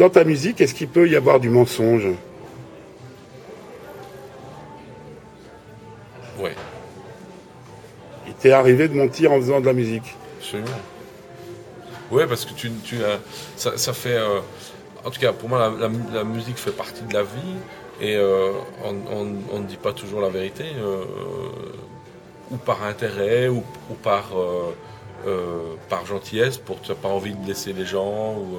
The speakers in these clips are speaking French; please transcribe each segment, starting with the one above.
Dans ta musique, est-ce qu'il peut y avoir du mensonge Ouais, Il t'est arrivé de mentir en faisant de la musique absolument. Ouais, parce que tu, ça, ça fait. euh, en tout cas, pour moi, la, la mu- la musique fait partie de la vie et euh, on ne dit pas toujours la vérité, euh, ou par intérêt, ou, ou par, par gentillesse, pour tu n'as pas envie de blesser les gens. ou,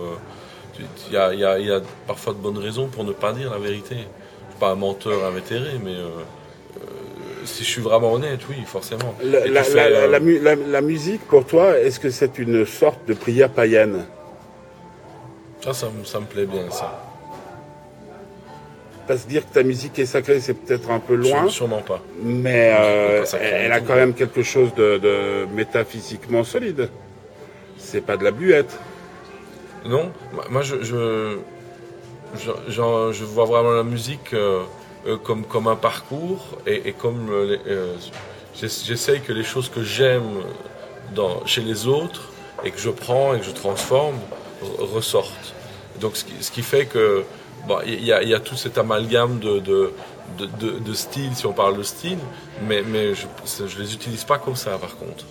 Il y, a, il y a- il y a parfois de bonnes raisons pour ne pas dire la vérité. Je ne suis pas un menteur invétéré, mais euh, euh, si je suis vraiment honnête, oui, forcément. la, Et tu la- fais, la- euh, la mu- la- la musique, pour toi, est-ce que c'est une sorte de prière païenne? Ça, ça, me- ça me plaît bien, ça. Parce que dire que ta musique est sacrée, c'est peut-être un peu loin, Sûre- Sûrement pas. mais euh, Pas elle a quand même quelque chose de, de métaphysiquement solide. C'est pas de la buette. Non, moi- je, je, je, vois vraiment la musique euh, euh, comme, comme un parcours et, comme euh, j'essaye que les choses que j'aime chez les autres et que je prends et que je transforme re- ressortent. Donc ce qui, ce qui fait que il y, a, y a tout cet amalgame de, de, de style, si on parle de style, mais, mais je ne les utilise pas comme ça par contre.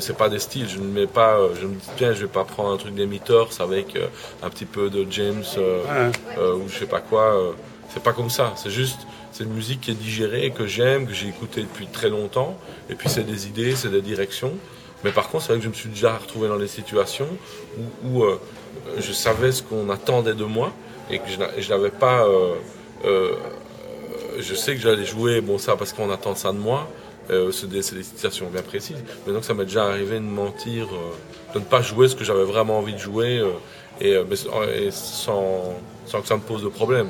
C'est pas des styles, je ne mets pas, euh, je me dis bien, je vais pas prendre un truc des Meters avec euh, un petit peu de James euh, euh, ou je sais pas quoi. c'est pas comme ça. C'est juste, c'est une musique qui est digérée, que j'aime, que j'ai écoutée depuis très longtemps. Et puis c'est des idées, c'est des directions. Mais par contre, c'est vrai que je me suis déjà retrouvé dans des situations où, où, je savais ce qu'on attendait de moi et que je je n'avais pas. je sais que j'allais jouer, bon ça parce qu'on attend ça de moi. Euh, c'est des, situations bien précises. Mais donc ça m'est déjà arrivé de mentir, euh, de ne pas jouer ce que j'avais vraiment envie de jouer, euh, et, sans, sans que ça me pose de problème,